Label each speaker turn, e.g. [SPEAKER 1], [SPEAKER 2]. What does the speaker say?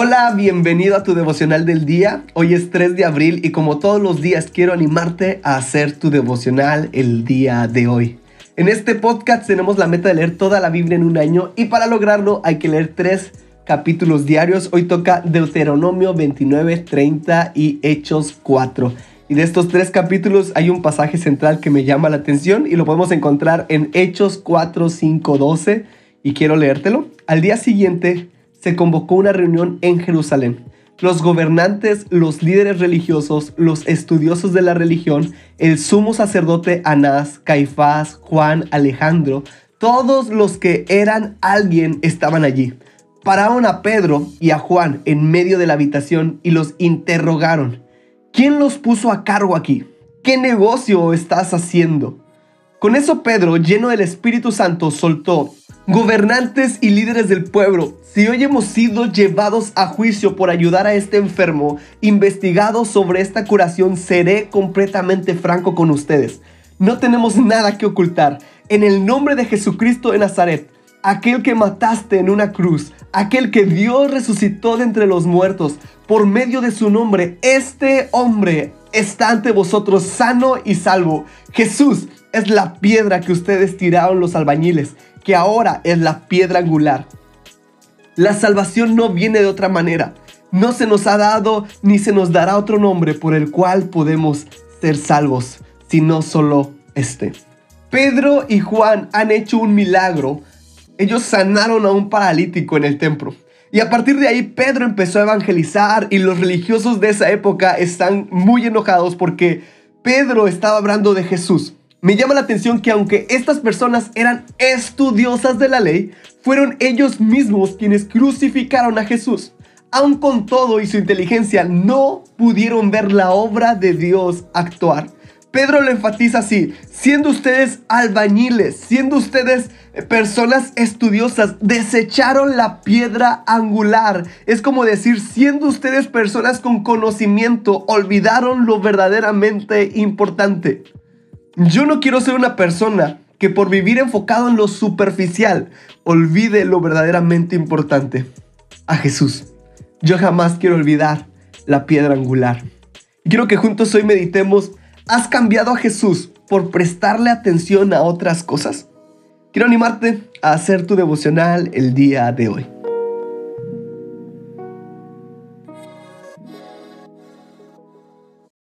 [SPEAKER 1] Hola, bienvenido a tu devocional del día. Hoy es 3 de abril y como todos los días quiero animarte a hacer tu devocional el día de hoy. En este podcast tenemos la meta de leer toda la Biblia en un año y para lograrlo hay que leer tres capítulos diarios. Hoy toca Deuteronomio 29, 30 y Hechos 4. Y de estos tres capítulos hay un pasaje central que me llama la atención y lo podemos encontrar en Hechos 4, 5, 12 y quiero leértelo. Al día siguiente se convocó una reunión en Jerusalén. Los gobernantes, los líderes religiosos, los estudiosos de la religión, el sumo sacerdote Anás, Caifás, Juan, Alejandro, todos los que eran alguien estaban allí. Pararon a Pedro y a Juan en medio de la habitación y los interrogaron. ¿Quién los puso a cargo aquí? ¿Qué negocio estás haciendo? Con eso Pedro, lleno del Espíritu Santo, soltó, gobernantes y líderes del pueblo, si hoy hemos sido llevados a juicio por ayudar a este enfermo, investigado sobre esta curación, seré completamente franco con ustedes. No tenemos nada que ocultar. En el nombre de Jesucristo de Nazaret, aquel que mataste en una cruz, aquel que Dios resucitó de entre los muertos, por medio de su nombre, este hombre está ante vosotros sano y salvo. Jesús es la piedra que ustedes tiraron los albañiles, que ahora es la piedra angular. La salvación no viene de otra manera. No se nos ha dado ni se nos dará otro nombre por el cual podemos ser salvos, sino solo este. Pedro y Juan han hecho un milagro. Ellos sanaron a un paralítico en el templo. Y a partir de ahí Pedro empezó a evangelizar y los religiosos de esa época están muy enojados porque Pedro estaba hablando de Jesús. Me llama la atención que aunque estas personas eran estudiosas de la ley, fueron ellos mismos quienes crucificaron a Jesús. Aun con todo y su inteligencia, no pudieron ver la obra de Dios actuar. Pedro lo enfatiza así, siendo ustedes albañiles, siendo ustedes personas estudiosas, desecharon la piedra angular. Es como decir, siendo ustedes personas con conocimiento, olvidaron lo verdaderamente importante. Yo no quiero ser una persona que por vivir enfocado en lo superficial olvide lo verdaderamente importante, a Jesús. Yo jamás quiero olvidar la piedra angular. quiero que juntos hoy meditemos, ¿has cambiado a Jesús por prestarle atención a otras cosas? Quiero animarte a hacer tu devocional el día de hoy.